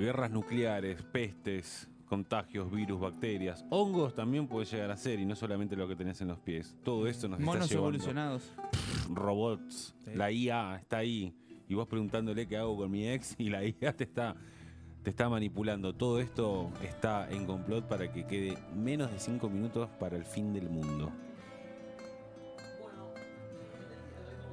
guerras nucleares, pestes, contagios, virus, bacterias, hongos también puede llegar a ser y no solamente lo que tenés en los pies. Todo esto nos Monos está llevando. evolucionados. Robots, Sí. la IA está ahí y vos preguntándole qué hago con mi ex y la IA te está te está manipulando. Todo esto está en complot para que quede menos de 5 minutos para el fin del mundo.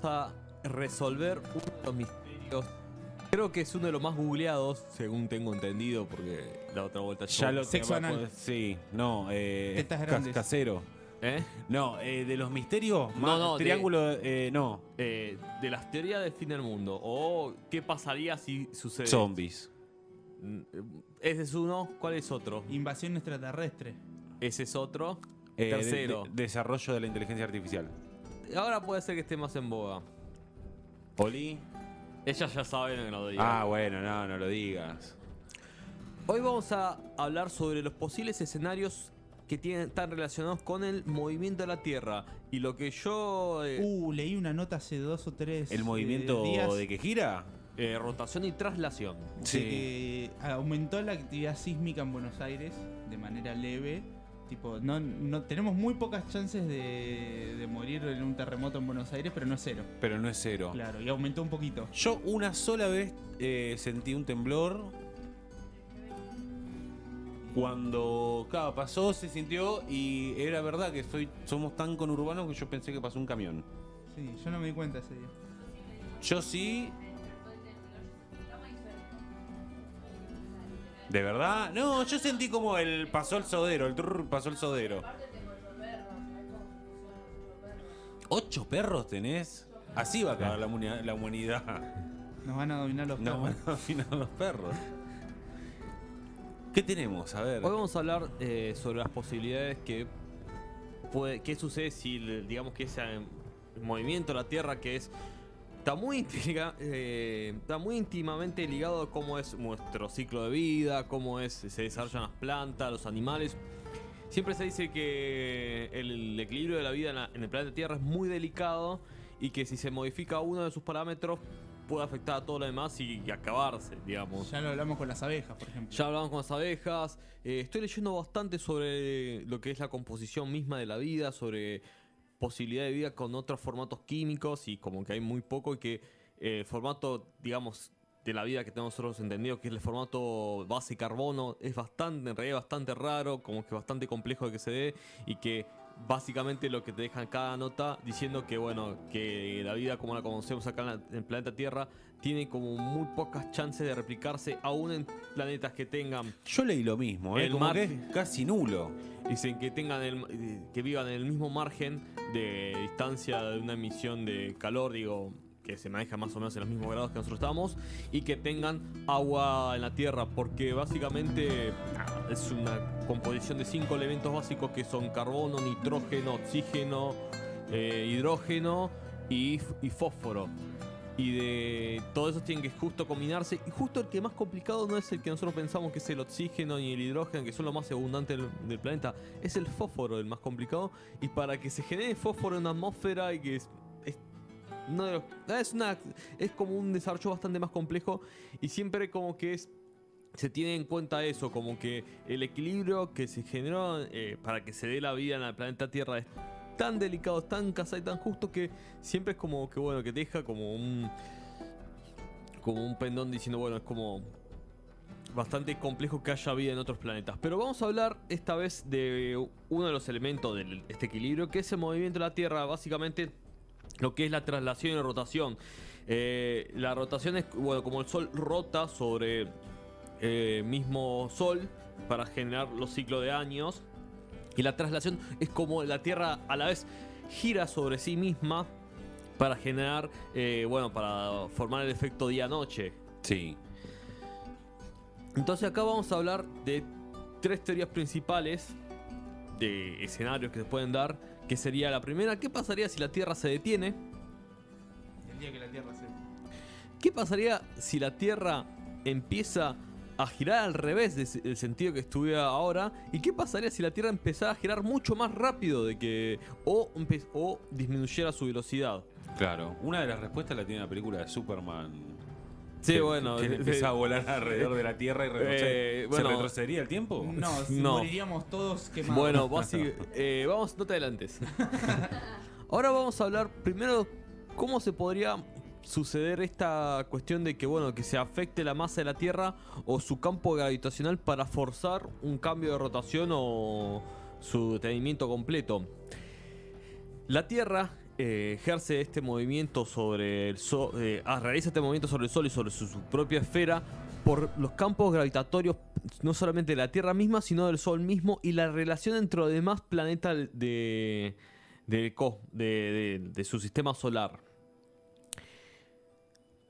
Vamos a resolver uno de los misterios. Creo que es uno de los más googleados, según tengo entendido, porque la otra vuelta Ya lo Sexo anal. Sí, no, eh, Tetas cas- grandes. casero. ¿Eh? No, eh, de los misterios, No, más no, de- triángulo, eh, no, Eh, de las teorías del fin del mundo. O qué pasaría si sucede. zombies. Mm, Ese es uno. ¿Cuál es otro? Invasión extraterrestre. Ese es otro. Eh, de- Tercero. de- desarrollo de la inteligencia artificial. Ahora puede ser que esté más en boga. Oli. Ellas ya saben que no lo diga. Ah, bueno, no, no lo digas. Hoy vamos a hablar sobre los posibles escenarios que tienen, están relacionados con el movimiento de la Tierra. Y lo que yo... eh, Uh, leí una nota hace dos o tres ¿El eh, movimiento días de que gira? eh, rotación y traslación. de que aumentó la actividad sísmica en Buenos Aires de manera leve. Tipo, no, no tenemos muy pocas chances de, de morir en un terremoto en Buenos Aires, pero no es cero. Pero no es cero. Claro, y aumentó un poquito. Yo una sola vez eh, sentí un temblor. Cuando claro, pasó, se sintió y era verdad que soy, somos tan conurbanos que yo pensé que pasó un camión. Sí, yo no me di cuenta ese día. Yo sí. ¿De verdad? No, yo sentí como el pasó el sodero, el trrr, pasó el sodero. ¿Ocho perros tenés? Así va a acabar la, humani- la humanidad. Nos van a dominar los No perros. van a afinar los perros. ¿Qué tenemos? A ver. Hoy vamos a hablar eh, sobre las posibilidades que puede, qué sucede si digamos que ese eh, movimiento de la Tierra que es está muy intriga- eh, está muy íntimamente ligado a cómo es nuestro ciclo de vida, cómo es se desarrollan las plantas, los animales. Siempre se dice que el, equilibrio de la vida en, la- en el planeta Tierra es muy delicado y que si se modifica uno de sus parámetros puede afectar a todo lo demás y, y acabarse, digamos. Ya lo hablamos con las abejas, por ejemplo. Ya hablamos con las abejas. eh, estoy leyendo bastante sobre lo que es la composición misma de la vida, sobre posibilidad de vida con otros formatos químicos y como que hay muy poco y que eh, el formato, digamos, de la vida que tenemos nosotros entendido, que es el formato base carbono, es bastante, en realidad bastante raro, como que bastante complejo de que se dé y que básicamente lo que te dejan cada nota diciendo que bueno, que la vida como la conocemos acá en, la- en el planeta Tierra tiene como muy pocas chances de replicarse aún en planetas que tengan Yo leí lo mismo, ¿eh? El como que margen. es casi nulo. Dicen que tengan el, eh, que vivan en el mismo margen de distancia de una emisión de calor, digo, que se maneja más o menos en los mismos grados que nosotros estamos, y que tengan agua en la Tierra, porque básicamente es una composición de cinco elementos básicos que son carbono, nitrógeno, oxígeno, eh, hidrógeno y, y fósforo. Y de todos esos tienen que justo combinarse. Y justo el que más complicado no es el que nosotros pensamos que es el oxígeno ni el hidrógeno, que son los más abundantes del, planeta. Es el fósforo el más complicado. Y para que se genere fósforo en una atmósfera y que es, es, ah, es, una, es como un desarrollo bastante más complejo. Y siempre como que es se tiene en cuenta eso, como que el equilibrio que se generó eh, para que se dé la vida en el planeta Tierra es tan delicado, tan casado y tan justo que siempre es como que bueno, que deja como un como un pendón diciendo, bueno, es como bastante complejo que haya vida en otros planetas. Pero vamos a hablar esta vez de uno de los elementos de este equilibrio, que es el movimiento de la Tierra, básicamente lo que es la traslación y rotación. Eh, la rotación es, bueno, como el Sol rota sobre eh, mismo Sol para generar los ciclos de años. Y la traslación es como la Tierra a la vez gira sobre sí misma para generar, eh, bueno, para formar el efecto día-noche. Sí. Entonces acá vamos a hablar de tres teorías principales de escenarios que se pueden dar, que sería la primera, ¿qué pasaría si la Tierra se detiene? El día que la Tierra se... ¿Qué pasaría si la Tierra empieza a girar al revés de- del sentido que estuviera ahora? ¿Y qué pasaría si la Tierra empezara a girar mucho más rápido de que o, disminuyera su velocidad? Claro. Una de las respuestas la tiene la película de Superman. Sí, Que- bueno, Que empieza a volar alrededor de la Tierra y retroceder. Eh, bueno. ¿Se retrocedería el tiempo? No, No. moriríamos todos quemados. Bueno, basi- eh, vamos, no te adelantes. Ahora vamos a hablar primero cómo se podría suceder esta cuestión de que bueno que se afecte la masa de la Tierra o su campo gravitacional para forzar un cambio de rotación o su detenimiento completo. La Tierra eh, ejerce este movimiento sobre el Sol, realiza este movimiento sobre el Sol y sobre su, propia esfera por los campos gravitatorios no solamente de la Tierra misma, sino del Sol mismo y la relación entre los demás planetas de- de su sistema solar.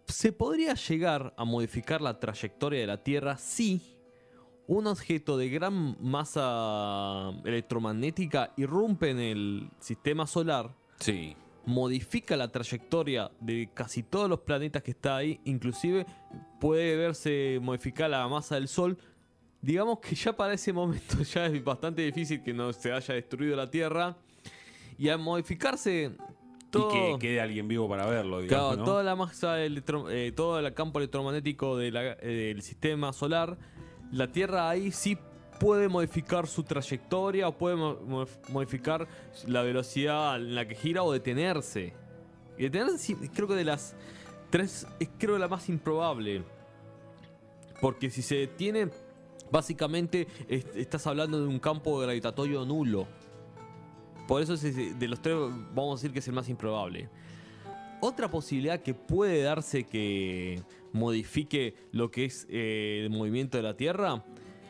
¿Se podría llegar a modificar la trayectoria de la Tierra si un objeto de gran masa electromagnética irrumpe en el sistema solar, Sí. modifica la trayectoria de casi todos los planetas que está ahí, inclusive puede verse modificar la masa del Sol. Digamos que ya para ese momento ya es bastante difícil que no se haya destruido la Tierra. Y al modificarse todo... Y que quede alguien vivo para verlo, digamos, Claro, ¿no? toda la masa, electro- eh, todo el campo electromagnético de la- eh, del sistema solar, la Tierra ahí sí puede modificar su trayectoria o puede mo- mo- modificar la velocidad en la que gira o detenerse. Y detenerse sí, creo que de las tres es creo la más improbable. Porque si se detiene, básicamente es- estás hablando de un campo gravitatorio nulo. Por eso es- de los tres vamos a decir que es el más improbable. Otra posibilidad que puede darse que modifique lo que es eh, el movimiento de la Tierra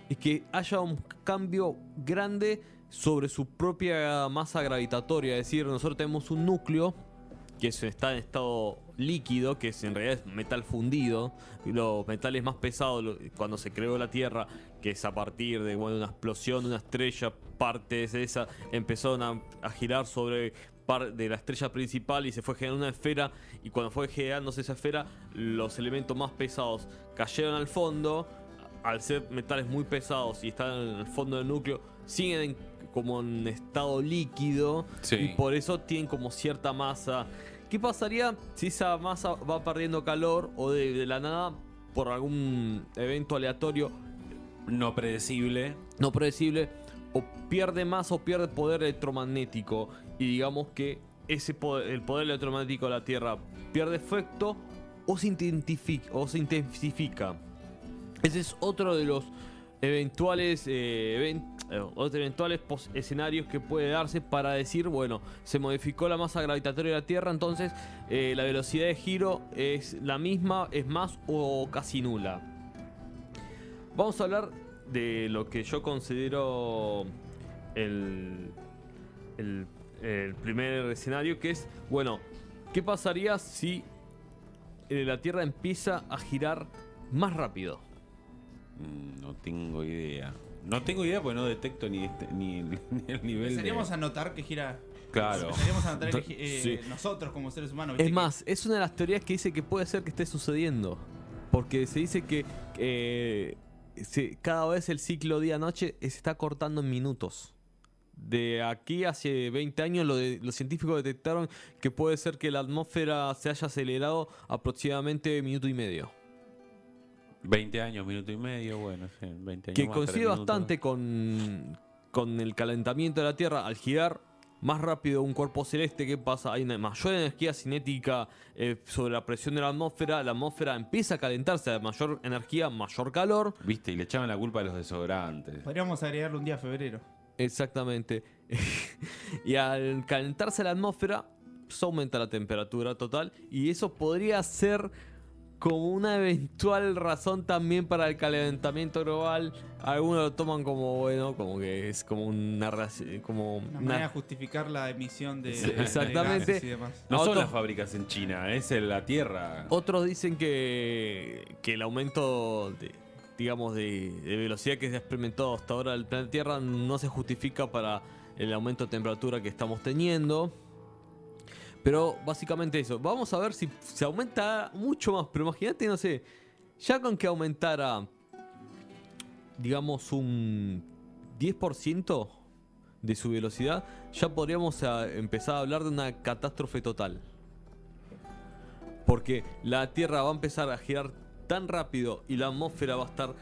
es que haya un cambio grande sobre su propia masa gravitatoria. Es decir, nosotros tenemos un núcleo que es- está en estado líquido, que es, en realidad es metal fundido. Los metales más pesados, cuando se creó la Tierra, que es a partir de bueno, una explosión de una estrella, partes de esa empezaron a, girar sobre de la estrella principal y se fue generando una esfera. Y cuando fue generándose esa esfera, los elementos más pesados cayeron al fondo. Al ser metales muy pesados y están en el fondo del núcleo, siguen en- como en estado líquido Sí. y por eso tienen como cierta masa. ¿Qué pasaría si esa masa va perdiendo calor o de, de la nada por algún evento aleatorio No predecible. no predecible o pierde masa o pierde poder electromagnético y digamos que ese poder- el poder electromagnético de la Tierra pierde efecto o se, intensifica, o se intensifica. Ese es otro de los eventuales eh, even- eh, eventuales escenarios que puede darse para decir, bueno, se modificó la masa gravitatoria de la Tierra, entonces eh, la velocidad de giro es la misma, es más o casi nula. Vamos a hablar de lo que yo considero el, el, el primer escenario, que es, bueno, ¿qué pasaría si eh, la Tierra empieza a girar más rápido? Mm, No tengo idea. No tengo idea porque no detecto ni, este- ni, el, ni el nivel Empezaríamos de... a notar que gira. Claro. Empezaríamos a notar que eh, Sí. nosotros como seres humanos. ¿viste? Es Que- más, es una de las teorías que dice que puede ser que esté sucediendo. Porque se dice que eh, se- cada vez el ciclo día-noche se está cortando en minutos. De aquí hace 20 años lo de- los científicos detectaron que puede ser que la atmósfera se haya acelerado aproximadamente minuto y medio. 20 años, minuto y medio, bueno, sí, 20 años Que más, coincide bastante con, con el calentamiento de la Tierra al girar más rápido un cuerpo celeste. ¿Qué pasa? Hay una mayor energía cinética eh, sobre la presión de la atmósfera. La atmósfera empieza a calentarse a mayor energía, mayor calor. Viste, y le echaban la culpa a los desodorantes. Podríamos agregarle un día a febrero. Exactamente. y al calentarse la atmósfera, se aumenta la temperatura total. Y eso podría ser como una eventual razón también para el calentamiento global. Algunos lo toman como, bueno, como que es como una como Una una- manera de justificar la emisión de, Sí, de exactamente. gases y demás. No son Otro- las fábricas en China, es en la Tierra. Otros dicen que, que el aumento de, digamos, de, de velocidad que se ha experimentado hasta ahora del planeta Tierra no se justifica para el aumento de temperatura que estamos teniendo. Pero básicamente eso. Vamos a ver si se aumenta mucho más. Pero imagínate, no sé, ya con que aumentara, digamos, un 10% de su velocidad, ya podríamos ah, empezar a hablar de una catástrofe total. Porque la Tierra va a empezar a girar tan rápido y la atmósfera va a estar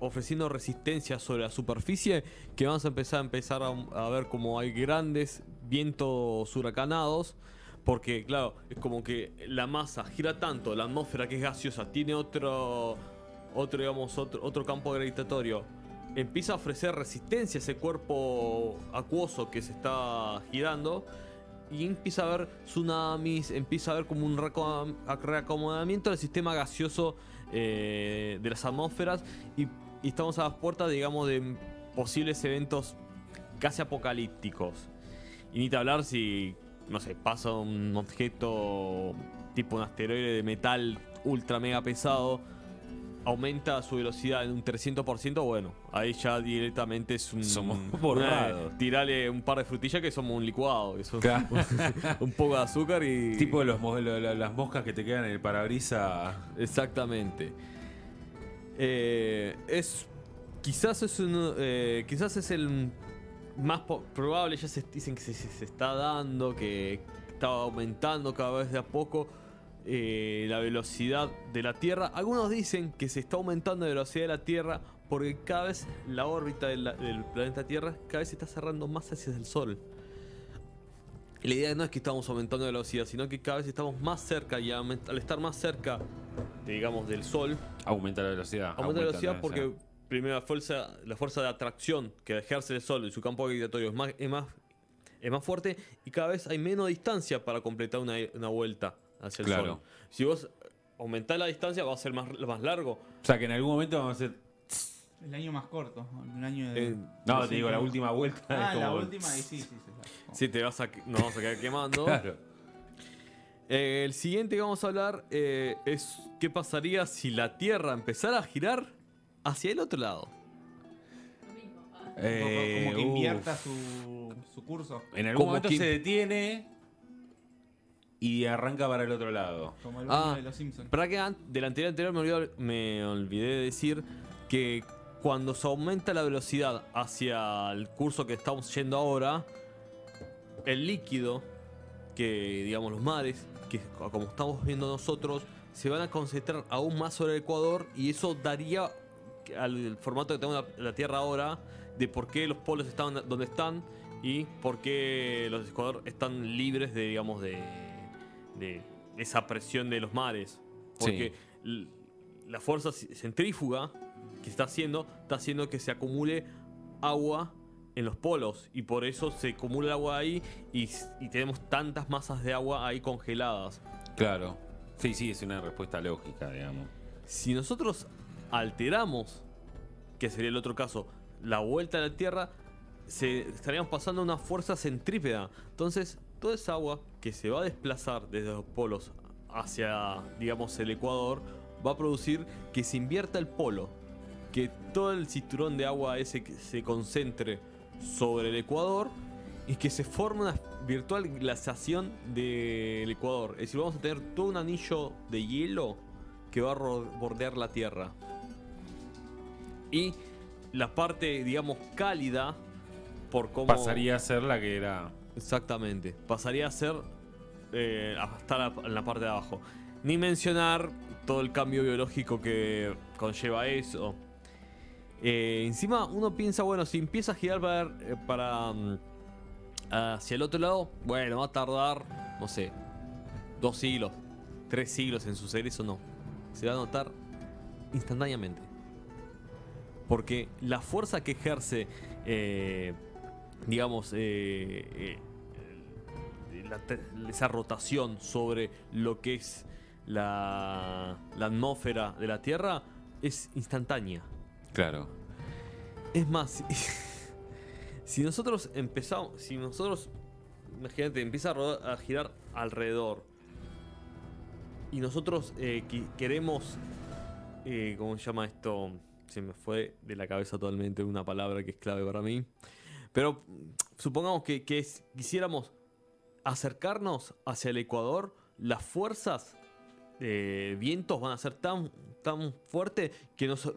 ofreciendo resistencia sobre la superficie que vamos a empezar a empezar a ver como hay grandes vientos huracanados. Porque, claro, es como que la masa gira tanto, la atmósfera que es gaseosa tiene otro, otro digamos, otro, otro campo gravitatorio. Empieza a ofrecer resistencia a ese cuerpo acuoso que se está girando. Y empieza a haber tsunamis, empieza a haber como un reacom- reacomodamiento del sistema gaseoso eh, de las atmósferas. Y, y estamos a las puertas, digamos, de posibles eventos casi apocalípticos. Y ni te hablar si, no sé, pasa un objeto tipo un asteroide de metal ultra mega pesado, aumenta su velocidad en un 300%, bueno, ahí ya directamente es un... Somos borrados. tirale un par de frutillas que somos un licuado, que son Claro. un poco de azúcar y... Tipo los, las moscas que te quedan en el parabrisa. Exactamente. Eh, es. Quizás es un. eh, quizás es el más probable. Ya se dicen que se, está dando. Que está aumentando cada vez de a poco. eh, la velocidad de la Tierra. Algunos dicen que se está aumentando la velocidad de la Tierra. Porque cada vez la órbita de la- del planeta Tierra cada vez se está cerrando más hacia el Sol. Y la idea no es que estamos aumentando la velocidad, sino que cada vez estamos más cerca y al estar más cerca, digamos, del Sol, Aumenta la velocidad. aumenta la velocidad porque primero la fuerza, la fuerza de atracción que ejerce el Sol y su campo gravitatorio es más, es más, es más fuerte y cada vez hay menos distancia para completar una, una vuelta hacia el Claro. Sol. Si vos aumentás la distancia va a ser más, más largo. O sea que en algún momento vamos a hacer. El año más corto, un año de... Eh, No, de te digo, la última vuelta. Ah, es la como- última, y sí, sí, sí. sí. te vas a, nos vamos a quedar quemando. Claro. Eh, el siguiente que vamos a hablar eh, es qué pasaría si la Tierra empezara a girar hacia el otro lado. Eh, como que invierta su, su curso. En algún Como momento que- se detiene y arranca para el otro lado. Como el Ah, de los Simpsons. Para que del anterior anterior me olvidé, me olvidé de decir que cuando se aumenta la velocidad hacia el curso que estamos yendo ahora, el líquido, que digamos los mares, que como estamos viendo nosotros, se van a concentrar aún más sobre el Ecuador y eso daría al formato que tenemos la, la Tierra ahora de por qué los polos están donde están y por qué los Ecuador están libres de digamos de, de esa presión de los mares porque la fuerza centrífuga que está haciendo está haciendo que se acumule agua en los polos y por eso se acumula el agua ahí y, y tenemos tantas masas de agua ahí congeladas Claro. Sí, sí, es una respuesta lógica, digamos. Si nosotros alteramos, que sería el otro caso, la vuelta a la Tierra, se, estaríamos pasando una fuerza centrípeta. Entonces, toda esa agua que se va a desplazar desde los polos hacia, digamos, el Ecuador, va a producir que se invierta el polo. Que todo el cinturón de agua ese que se concentre sobre el Ecuador y que se forme una virtual glaciación del Ecuador. Es decir, vamos a tener todo un anillo de hielo que va a bordear la Tierra. Y la parte, digamos, cálida, por cómo... Pasaría a ser la que era. Exactamente. Pasaría a ser eh, a estar a- en la parte de abajo. Ni mencionar todo el cambio biológico que conlleva eso. Eh, encima uno piensa, bueno, si empieza a girar para, eh, para, mm, hacia el otro lado, bueno, va a tardar, no sé, dos siglos, tres siglos en suceder eso, no. Se va a notar instantáneamente. Porque la fuerza que ejerce, eh, digamos, eh, eh, la esa rotación sobre lo que es la, la atmósfera de la Tierra es instantánea. Claro. Es más, si, nosotros empezamos, si nosotros, imagínate, empieza a, rodar- a girar alrededor y nosotros eh, queremos, eh, ¿cómo se llama esto? Se me fue de la cabeza totalmente una palabra que es clave para mí. Pero supongamos que, quisiéramos acercarnos hacia el Ecuador, las fuerzas de vientos van a ser tan, tan fuertes que nos a,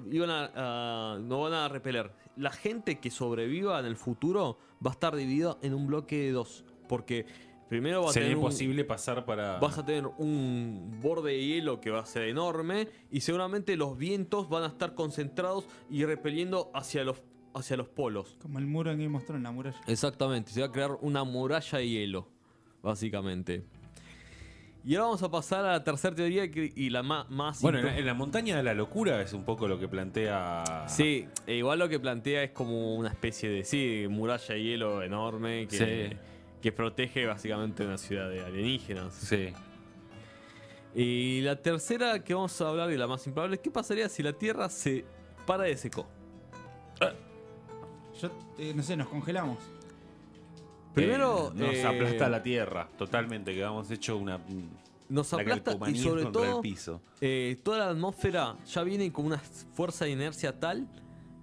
a- no van a repeler. La gente que sobreviva en el futuro va a estar dividida en un bloque de dos. Porque Primero va a Sería tener un- imposible pasar para. vas a tener un borde de hielo que va a ser enorme y seguramente los vientos van a estar concentrados y repeliendo hacia los, hacia los polos. Como el muro en Game of Thrones, la muralla. Exactamente, se va a crear una muralla de hielo, básicamente. Y ahora vamos a pasar a la tercera teoría que- y la ma- más... Bueno, en la, en la montaña de la locura es un poco lo que plantea. Sí, e igual lo que plantea es como una especie de, sí, muralla de hielo enorme que, Sí. Que protege básicamente una ciudad de alienígenas. Sí. Y la tercera que vamos a hablar y la más improbable es qué pasaría si la Tierra se para de seco. Yo, eh, no sé, nos congelamos. Primero, Eh, nos eh, aplasta la tierra totalmente, que hemos hecho una. nos la aplasta y sobre todo el piso. eh, toda la atmósfera ya viene con una fuerza de inercia tal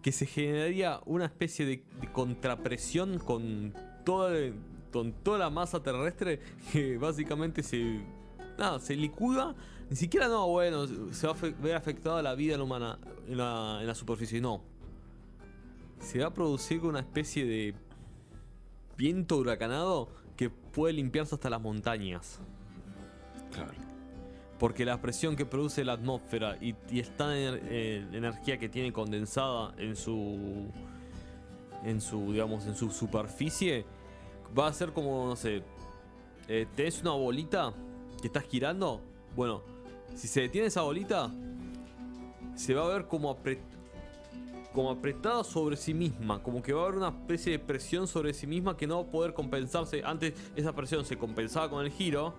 que se generaría una especie de, de contrapresión con toda, con toda la masa terrestre que básicamente se, nada, se licúa. Ni siquiera no, bueno, se va a ver afectada la vida humana en la, en la superficie, no. Se va a producir una especie de viento huracanado que puede limpiarse hasta las montañas. Claro. Porque la presión que produce la atmósfera y, y esta ener- eh, energía que tiene condensada en su. en su. digamos, en su superficie. Va a ser como, no sé. eh, tenés una bolita que estás girando. Bueno, si se detiene esa bolita. Se va a ver como como apretada sobre sí misma, como que va a haber una especie de presión sobre sí misma que no va a poder compensarse. Antes esa presión se compensaba con el giro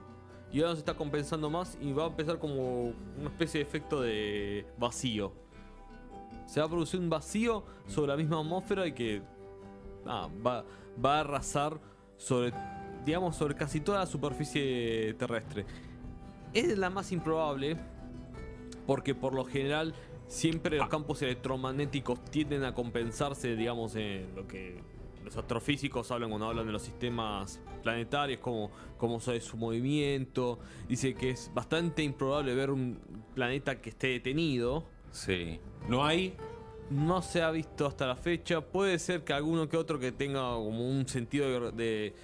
y ahora se está compensando más y va a empezar como una especie de efecto de vacío. Se va a producir un vacío sobre la misma atmósfera y que ah, va, va a arrasar sobre, digamos, sobre casi toda la superficie terrestre. Es la más improbable porque por lo general siempre los campos electromagnéticos tienden a compensarse, digamos, en lo que los astrofísicos hablan cuando hablan de los sistemas planetarios, como, como es su movimiento. Dice que es bastante improbable ver un planeta que esté detenido. Sí. No hay. No se ha visto hasta la fecha. Puede ser que alguno que otro que tenga como un sentido de, de,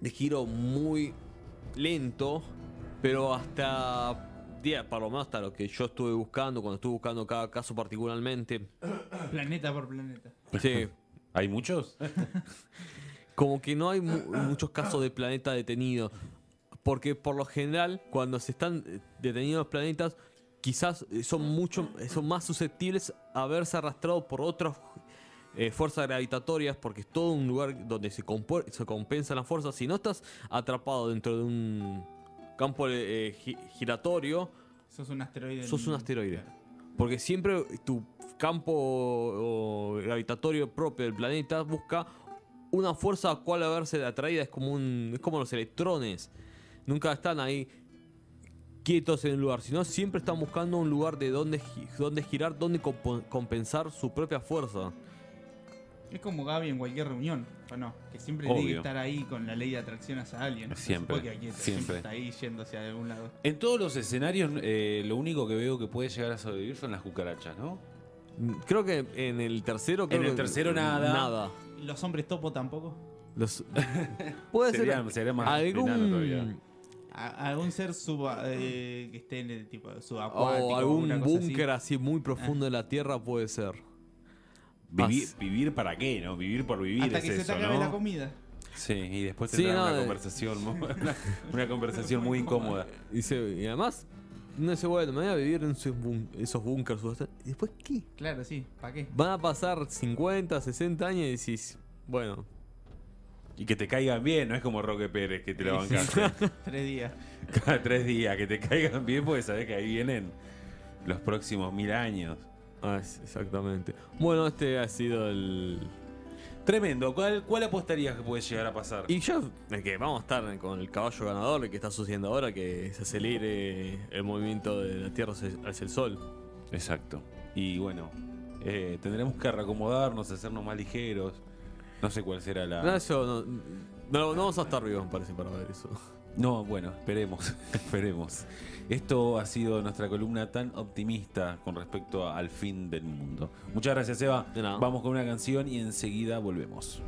de giro muy lento, pero hasta día, por lo menos hasta lo que yo estuve buscando, cuando estuve buscando cada caso particularmente. Planeta por planeta. Sí, ¿Hay muchos? como que no hay mu- muchos casos de planeta detenido. Porque por lo general, cuando se están eh, detenidos los planetas, quizás eh, son mucho, eh, son más susceptibles a verse arrastrados por otras eh, fuerzas gravitatorias, porque es todo un lugar donde se, se compensan las fuerzas. Si no estás atrapado dentro de un campo eh, gi- giratorio, Sos un asteroide. sos un asteroide. Claro. Porque siempre tu campo gravitatorio propio del planeta busca una fuerza a cual a verse atraída. Es como, un, es como los electrones. Nunca están ahí quietos en un lugar, sino siempre están buscando un lugar de donde, gi- donde girar, donde compensar su propia fuerza. Es como Gaby en cualquier reunión, ¿o no? Que siempre tiene que estar ahí con la ley de atracción hacia alguien. Siempre, quieto, siempre. está ahí yendo hacia algún lado. En todos los escenarios, eh, lo único que veo que puede llegar a sobrevivir son las cucarachas, ¿no? Creo que en el tercero. creo En el que- tercero nada. Nada. ¿Y los hombres topo tampoco? Los- puede ser Sería, sería más algún A- algún ser sub, eh, que esté en el tipo subacuático. o algún así. búnker así muy profundo de la tierra puede ser. Vivir, vivir para qué, ¿no? Vivir por vivir Hasta es que se te acabe ¿no? la comida. Sí, y después Sí, tendrá no, una de- conversación, una, una conversación muy incómoda. Y, se- y además, no dice, bueno, me voy a vivir en esos, bún- esos búnkers. ¿Y después qué? Claro, sí. ¿Para qué? Van a pasar 50, 60 años y decís, bueno, Y que te caigan bien, no es como Roque Pérez que te lo bancaste Tres días. cada tres días, que te caigan bien porque sabes que ahí vienen los próximos mil años. ah, exactamente. Bueno, este ha sido el... Tremendo, ¿cuál, cuál apostarías que puede llegar a pasar? Y ya, el que vamos a estar con el caballo ganador, que está sucediendo ahora, que se acelere el movimiento de la Tierra hacia hacia el Sol. Exacto. Y bueno, eh, tendremos que reacomodarnos, hacernos más ligeros. No sé cuál será la... No, eso no, no, no vamos a estar vivos, me parece, para ver eso. No, bueno, esperemos, esperemos. Esto ha sido nuestra columna tan optimista con respecto a- al fin del mundo. Muchas gracias, Eva. De nada. Vamos con una canción y enseguida volvemos.